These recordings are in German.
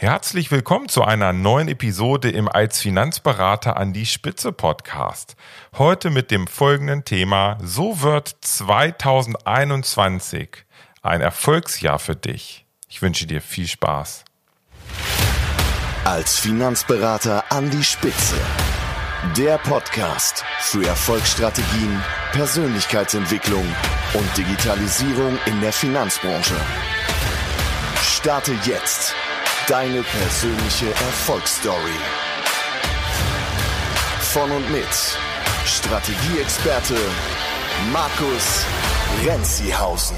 Herzlich willkommen zu einer neuen Episode im Als Finanzberater an die Spitze Podcast. Heute mit dem folgenden Thema So wird 2021 ein Erfolgsjahr für dich. Ich wünsche dir viel Spaß. Als Finanzberater an die Spitze. Der Podcast für Erfolgsstrategien, Persönlichkeitsentwicklung und Digitalisierung in der Finanzbranche. Starte jetzt Deine persönliche Erfolgsstory. Von und mit Strategieexperte Markus Renzihausen.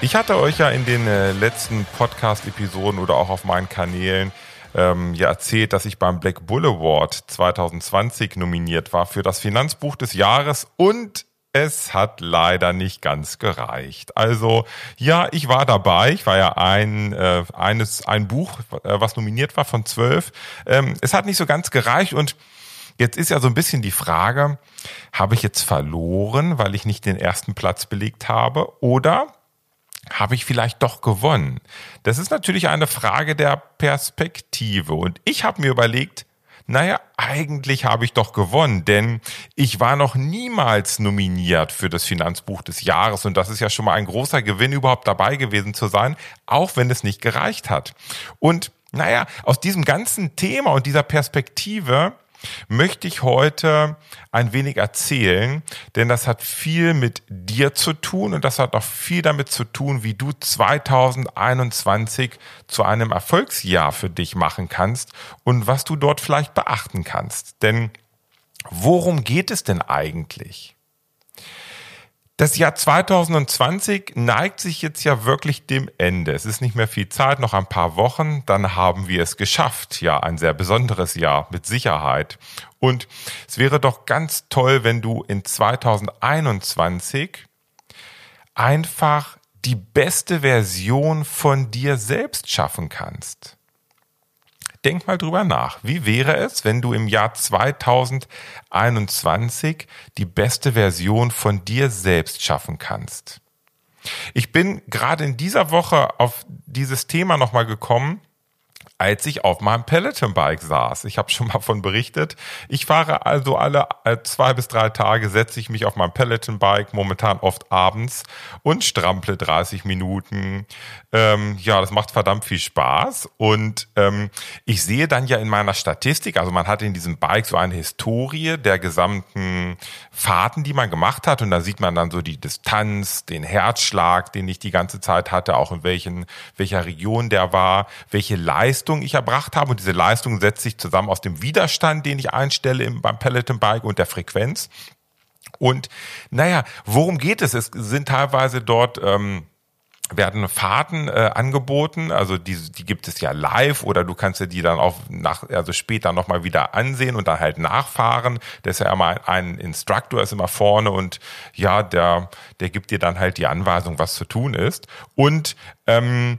Ich hatte euch ja in den äh, letzten Podcast-Episoden oder auch auf meinen Kanälen ähm, ja erzählt, dass ich beim Black Bull Award 2020 nominiert war für das Finanzbuch des Jahres und es hat leider nicht ganz gereicht. Also ja, ich war dabei. Ich war ja ein äh, eines ein Buch, äh, was nominiert war von zwölf. Ähm, es hat nicht so ganz gereicht und jetzt ist ja so ein bisschen die Frage: Habe ich jetzt verloren, weil ich nicht den ersten Platz belegt habe, oder habe ich vielleicht doch gewonnen? Das ist natürlich eine Frage der Perspektive. Und ich habe mir überlegt, naja, eigentlich habe ich doch gewonnen, denn ich war noch niemals nominiert für das Finanzbuch des Jahres und das ist ja schon mal ein großer Gewinn, überhaupt dabei gewesen zu sein, auch wenn es nicht gereicht hat. Und naja, aus diesem ganzen Thema und dieser Perspektive möchte ich heute ein wenig erzählen, denn das hat viel mit dir zu tun und das hat auch viel damit zu tun, wie du 2021 zu einem Erfolgsjahr für dich machen kannst und was du dort vielleicht beachten kannst. Denn worum geht es denn eigentlich? Das Jahr 2020 neigt sich jetzt ja wirklich dem Ende. Es ist nicht mehr viel Zeit, noch ein paar Wochen, dann haben wir es geschafft. Ja, ein sehr besonderes Jahr mit Sicherheit. Und es wäre doch ganz toll, wenn du in 2021 einfach die beste Version von dir selbst schaffen kannst denk mal drüber nach. Wie wäre es, wenn du im Jahr 2021 die beste Version von dir selbst schaffen kannst? Ich bin gerade in dieser Woche auf dieses Thema nochmal gekommen, als ich auf meinem Peloton-Bike saß. Ich habe schon mal von berichtet. Ich fahre also alle äh, zwei bis drei Tage, setze ich mich auf mein Peloton-Bike, momentan oft abends und strample 30 Minuten. Ähm, ja, das macht verdammt viel Spaß. Und ähm, ich sehe dann ja in meiner Statistik, also man hat in diesem Bike so eine Historie der gesamten Fahrten, die man gemacht hat. Und da sieht man dann so die Distanz, den Herzschlag, den ich die ganze Zeit hatte, auch in welchen, welcher Region der war, welche Leistung Leistung ich erbracht habe. Und diese Leistung setzt sich zusammen aus dem Widerstand, den ich einstelle im, beim Peloton Bike und der Frequenz. Und naja, worum geht es? Es sind teilweise dort ähm, werden Fahrten äh, angeboten, also die, die gibt es ja live oder du kannst dir die dann auch nach, also später nochmal wieder ansehen und dann halt nachfahren. Der ist ja immer ein, ein Instructor, ist immer vorne und ja, der, der gibt dir dann halt die Anweisung, was zu tun ist. Und ähm,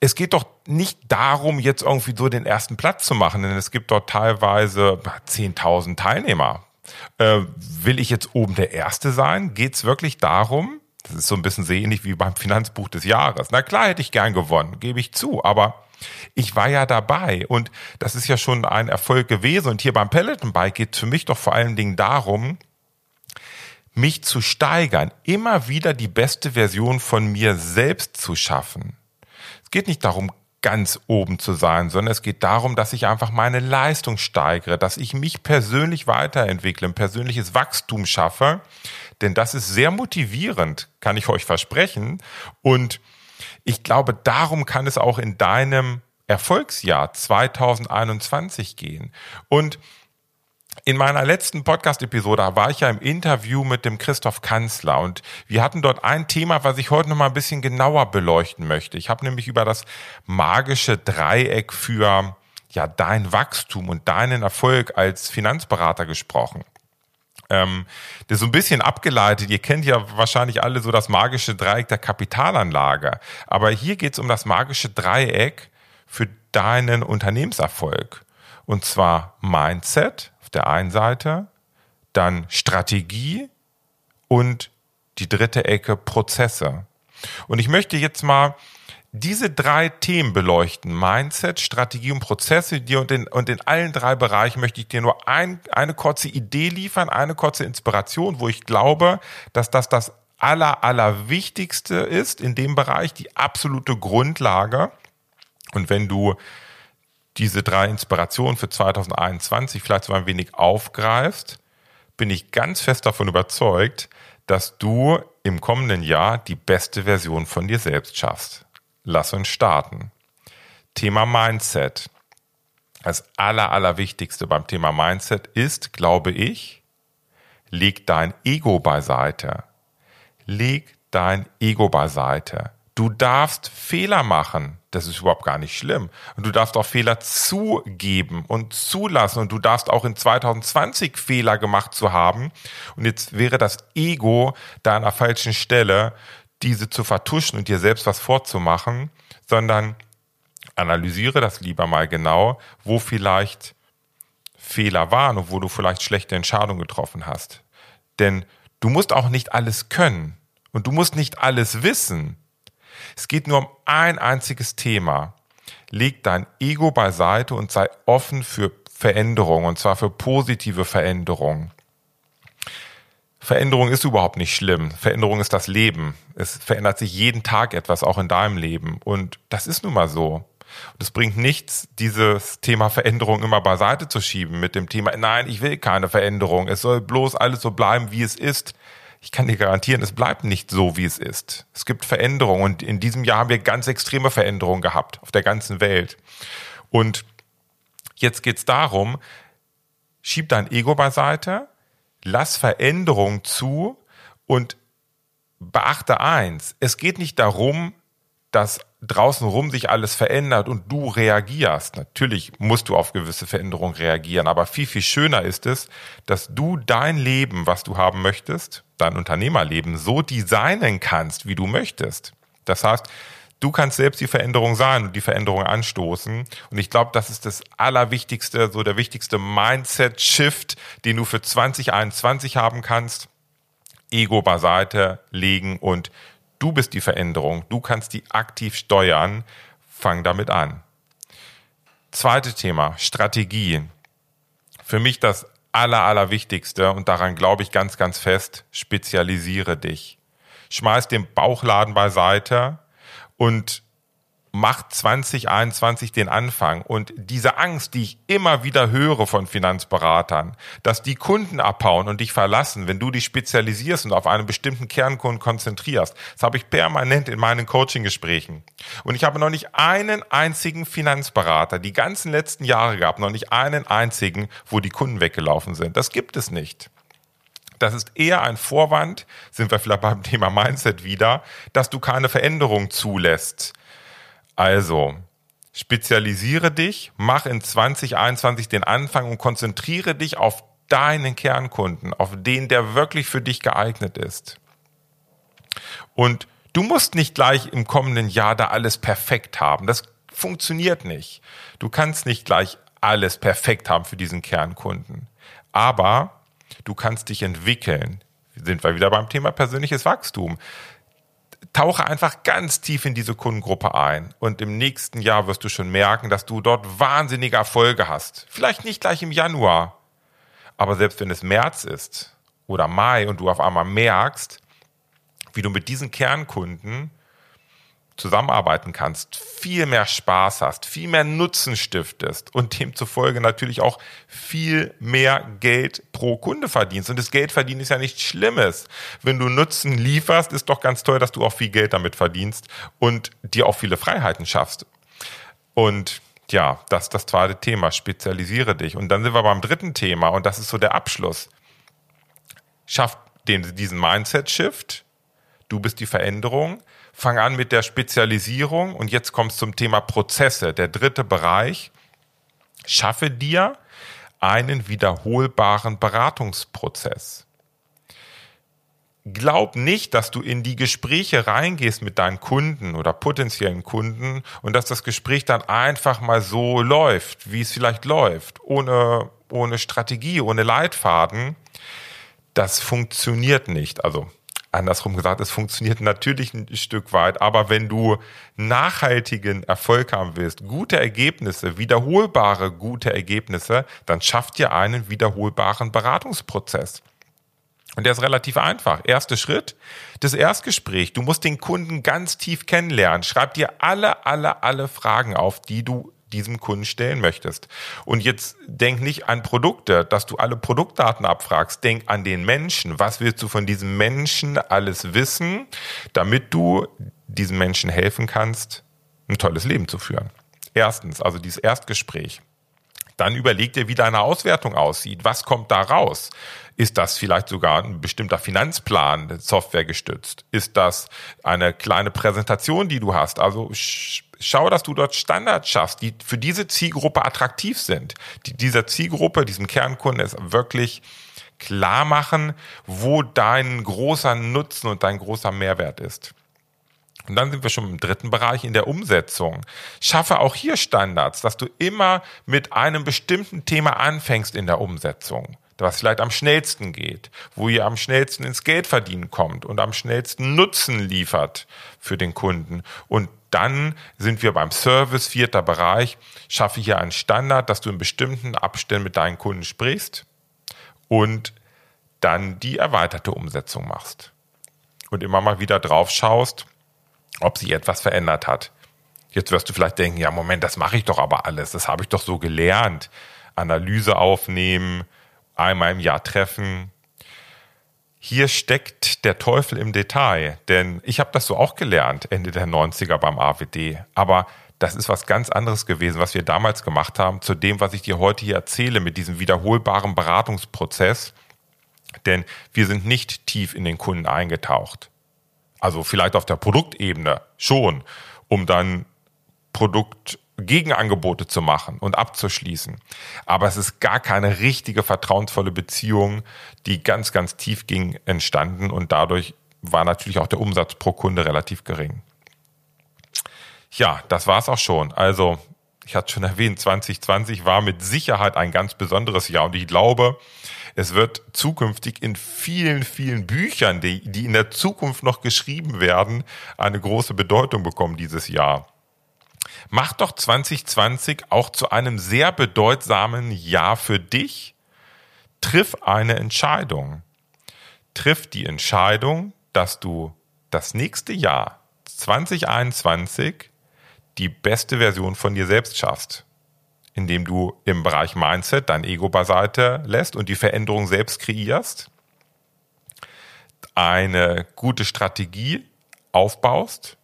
es geht doch nicht darum, jetzt irgendwie so den ersten Platz zu machen, denn es gibt dort teilweise 10.000 Teilnehmer. Äh, will ich jetzt oben der Erste sein? Geht es wirklich darum? Das ist so ein bisschen so ähnlich wie beim Finanzbuch des Jahres. Na klar hätte ich gern gewonnen, gebe ich zu, aber ich war ja dabei und das ist ja schon ein Erfolg gewesen. Und hier beim Peloton Bike geht es für mich doch vor allen Dingen darum, mich zu steigern, immer wieder die beste Version von mir selbst zu schaffen. Es geht nicht darum, ganz oben zu sein, sondern es geht darum, dass ich einfach meine Leistung steigere, dass ich mich persönlich weiterentwickle, ein persönliches Wachstum schaffe. Denn das ist sehr motivierend, kann ich euch versprechen. Und ich glaube, darum kann es auch in deinem Erfolgsjahr 2021 gehen. Und in meiner letzten Podcast-Episode war ich ja im Interview mit dem Christoph Kanzler und wir hatten dort ein Thema, was ich heute noch mal ein bisschen genauer beleuchten möchte. Ich habe nämlich über das magische Dreieck für ja dein Wachstum und deinen Erfolg als Finanzberater gesprochen. Ähm, das ist so ein bisschen abgeleitet. Ihr kennt ja wahrscheinlich alle so das magische Dreieck der Kapitalanlage. Aber hier geht es um das magische Dreieck für deinen Unternehmenserfolg. Und zwar Mindset, auf der einen Seite, dann Strategie und die dritte Ecke Prozesse. Und ich möchte jetzt mal diese drei Themen beleuchten, Mindset, Strategie und Prozesse, und in, und in allen drei Bereichen möchte ich dir nur ein, eine kurze Idee liefern, eine kurze Inspiration, wo ich glaube, dass das das aller, aller Wichtigste ist in dem Bereich, die absolute Grundlage. Und wenn du diese drei Inspirationen für 2021 vielleicht so ein wenig aufgreifst, bin ich ganz fest davon überzeugt, dass du im kommenden Jahr die beste Version von dir selbst schaffst. Lass uns starten. Thema Mindset. Das aller, allerwichtigste beim Thema Mindset ist, glaube ich, leg dein Ego beiseite. Leg dein Ego beiseite. Du darfst Fehler machen. Das ist überhaupt gar nicht schlimm. Und du darfst auch Fehler zugeben und zulassen. Und du darfst auch in 2020 Fehler gemacht zu haben. Und jetzt wäre das Ego da an der falschen Stelle, diese zu vertuschen und dir selbst was vorzumachen, sondern analysiere das lieber mal genau, wo vielleicht Fehler waren und wo du vielleicht schlechte Entscheidungen getroffen hast. Denn du musst auch nicht alles können und du musst nicht alles wissen. Es geht nur um ein einziges Thema. Leg dein Ego beiseite und sei offen für Veränderungen und zwar für positive Veränderungen. Veränderung ist überhaupt nicht schlimm. Veränderung ist das Leben. Es verändert sich jeden Tag etwas, auch in deinem Leben. Und das ist nun mal so. Und es bringt nichts, dieses Thema Veränderung immer beiseite zu schieben mit dem Thema, nein, ich will keine Veränderung. Es soll bloß alles so bleiben, wie es ist. Ich kann dir garantieren, es bleibt nicht so, wie es ist. Es gibt Veränderungen und in diesem Jahr haben wir ganz extreme Veränderungen gehabt auf der ganzen Welt. Und jetzt geht's darum, schieb dein Ego beiseite, lass Veränderung zu und beachte eins, es geht nicht darum, dass draußen rum sich alles verändert und du reagierst. Natürlich musst du auf gewisse Veränderungen reagieren, aber viel, viel schöner ist es, dass du dein Leben, was du haben möchtest, dein Unternehmerleben so designen kannst, wie du möchtest. Das heißt, du kannst selbst die Veränderung sein und die Veränderung anstoßen. Und ich glaube, das ist das Allerwichtigste, so der wichtigste Mindset-Shift, den du für 2021 haben kannst. Ego beiseite legen und du bist die Veränderung. Du kannst die aktiv steuern. Fang damit an. Zweite Thema, Strategie. Für mich das Aller, Allerwichtigste und daran glaube ich ganz, ganz fest, spezialisiere dich. Schmeiß den Bauchladen beiseite, und macht 2021 den Anfang. Und diese Angst, die ich immer wieder höre von Finanzberatern, dass die Kunden abhauen und dich verlassen, wenn du dich spezialisierst und auf einen bestimmten Kernkunden konzentrierst, das habe ich permanent in meinen Coaching-Gesprächen. Und ich habe noch nicht einen einzigen Finanzberater die ganzen letzten Jahre gehabt, noch nicht einen einzigen, wo die Kunden weggelaufen sind. Das gibt es nicht. Das ist eher ein Vorwand, sind wir vielleicht beim Thema Mindset wieder, dass du keine Veränderung zulässt. Also, spezialisiere dich, mach in 2021 den Anfang und konzentriere dich auf deinen Kernkunden, auf den, der wirklich für dich geeignet ist. Und du musst nicht gleich im kommenden Jahr da alles perfekt haben. Das funktioniert nicht. Du kannst nicht gleich alles perfekt haben für diesen Kernkunden. Aber du kannst dich entwickeln. Sind wir wieder beim Thema persönliches Wachstum. Tauche einfach ganz tief in diese Kundengruppe ein und im nächsten Jahr wirst du schon merken, dass du dort wahnsinnige Erfolge hast. Vielleicht nicht gleich im Januar, aber selbst wenn es März ist oder Mai und du auf einmal merkst, wie du mit diesen Kernkunden zusammenarbeiten kannst, viel mehr Spaß hast, viel mehr Nutzen stiftest und demzufolge natürlich auch viel mehr Geld pro Kunde verdienst. Und das Geld verdienen ist ja nichts Schlimmes. Wenn du Nutzen lieferst, ist doch ganz toll, dass du auch viel Geld damit verdienst und dir auch viele Freiheiten schaffst. Und ja, das ist das zweite Thema. Spezialisiere dich. Und dann sind wir beim dritten Thema und das ist so der Abschluss. Schaff den, diesen Mindset-Shift. Du bist die Veränderung fang an mit der Spezialisierung und jetzt kommst zum Thema Prozesse. Der dritte Bereich. Schaffe dir einen wiederholbaren Beratungsprozess. glaub nicht, dass du in die Gespräche reingehst mit deinen Kunden oder potenziellen Kunden und dass das Gespräch dann einfach mal so läuft, wie es vielleicht läuft, ohne, ohne Strategie, ohne Leitfaden. Das funktioniert nicht. Also andersrum gesagt, es funktioniert natürlich ein Stück weit, aber wenn du nachhaltigen Erfolg haben willst, gute Ergebnisse, wiederholbare gute Ergebnisse, dann schafft dir einen wiederholbaren Beratungsprozess. Und der ist relativ einfach. Erster Schritt, das Erstgespräch. Du musst den Kunden ganz tief kennenlernen. Schreib dir alle, alle, alle Fragen auf, die du diesem Kunden stellen möchtest. Und jetzt denk nicht an Produkte, dass du alle Produktdaten abfragst. Denk an den Menschen. Was willst du von diesem Menschen alles wissen, damit du diesem Menschen helfen kannst, ein tolles Leben zu führen? Erstens, also dieses Erstgespräch. Dann überleg dir, wie deine Auswertung aussieht. Was kommt da raus? Ist das vielleicht sogar ein bestimmter Finanzplan, Software gestützt? Ist das eine kleine Präsentation, die du hast? Also schau, dass du dort Standards schaffst, die für diese Zielgruppe attraktiv sind, die dieser Zielgruppe, diesem Kernkunden es wirklich klar machen, wo dein großer Nutzen und dein großer Mehrwert ist. Und dann sind wir schon im dritten Bereich in der Umsetzung. Schaffe auch hier Standards, dass du immer mit einem bestimmten Thema anfängst in der Umsetzung was vielleicht am schnellsten geht, wo ihr am schnellsten ins Geldverdienen kommt und am schnellsten Nutzen liefert für den Kunden. Und dann sind wir beim Service, vierter Bereich, schaffe hier einen Standard, dass du in bestimmten Abständen mit deinen Kunden sprichst und dann die erweiterte Umsetzung machst. Und immer mal wieder drauf schaust, ob sich etwas verändert hat. Jetzt wirst du vielleicht denken, ja, Moment, das mache ich doch aber alles, das habe ich doch so gelernt. Analyse aufnehmen, einmal im Jahr treffen. Hier steckt der Teufel im Detail, denn ich habe das so auch gelernt, Ende der 90er beim AWD. Aber das ist was ganz anderes gewesen, was wir damals gemacht haben, zu dem, was ich dir heute hier erzähle mit diesem wiederholbaren Beratungsprozess. Denn wir sind nicht tief in den Kunden eingetaucht. Also vielleicht auf der Produktebene schon, um dann Produkt Gegenangebote zu machen und abzuschließen. Aber es ist gar keine richtige vertrauensvolle Beziehung, die ganz, ganz tief ging, entstanden und dadurch war natürlich auch der Umsatz pro Kunde relativ gering. Ja, das war's auch schon. Also, ich hatte schon erwähnt, 2020 war mit Sicherheit ein ganz besonderes Jahr und ich glaube, es wird zukünftig in vielen, vielen Büchern, die, die in der Zukunft noch geschrieben werden, eine große Bedeutung bekommen dieses Jahr. Mach doch 2020 auch zu einem sehr bedeutsamen Jahr für dich. Triff eine Entscheidung. Triff die Entscheidung, dass du das nächste Jahr 2021 die beste Version von dir selbst schaffst, indem du im Bereich Mindset dein Ego beiseite lässt und die Veränderung selbst kreierst, eine gute Strategie aufbaust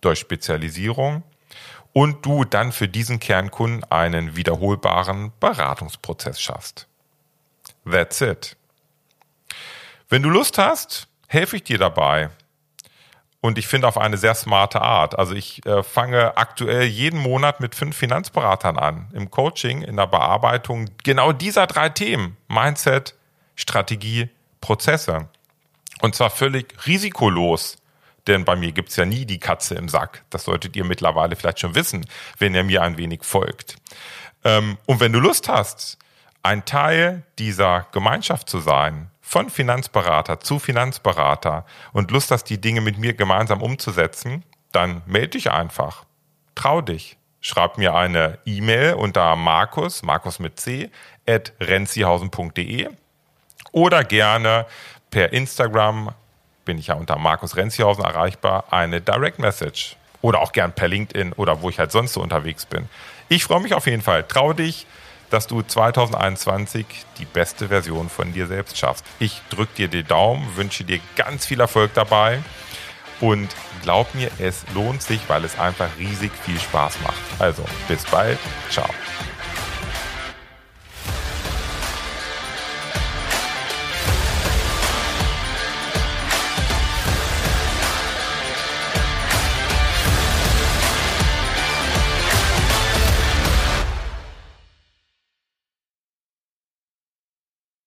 durch Spezialisierung und du dann für diesen Kernkunden einen wiederholbaren Beratungsprozess schaffst. That's it. Wenn du Lust hast, helfe ich dir dabei. Und ich finde auf eine sehr smarte Art. Also ich äh, fange aktuell jeden Monat mit fünf Finanzberatern an. Im Coaching, in der Bearbeitung genau dieser drei Themen. Mindset, Strategie, Prozesse. Und zwar völlig risikolos denn bei mir gibt's ja nie die Katze im Sack. Das solltet ihr mittlerweile vielleicht schon wissen, wenn ihr mir ein wenig folgt. Ähm, und wenn du Lust hast, ein Teil dieser Gemeinschaft zu sein, von Finanzberater zu Finanzberater und Lust hast, die Dinge mit mir gemeinsam umzusetzen, dann melde dich einfach. Trau dich. Schreib mir eine E-Mail unter Markus, Markus mit C, at renzihausen.de oder gerne per Instagram bin ich ja unter Markus Renzihausen erreichbar, eine Direct Message. Oder auch gern per LinkedIn oder wo ich halt sonst so unterwegs bin. Ich freue mich auf jeden Fall. Trau dich, dass du 2021 die beste Version von dir selbst schaffst. Ich drücke dir die Daumen, wünsche dir ganz viel Erfolg dabei und glaub mir, es lohnt sich, weil es einfach riesig viel Spaß macht. Also, bis bald. Ciao.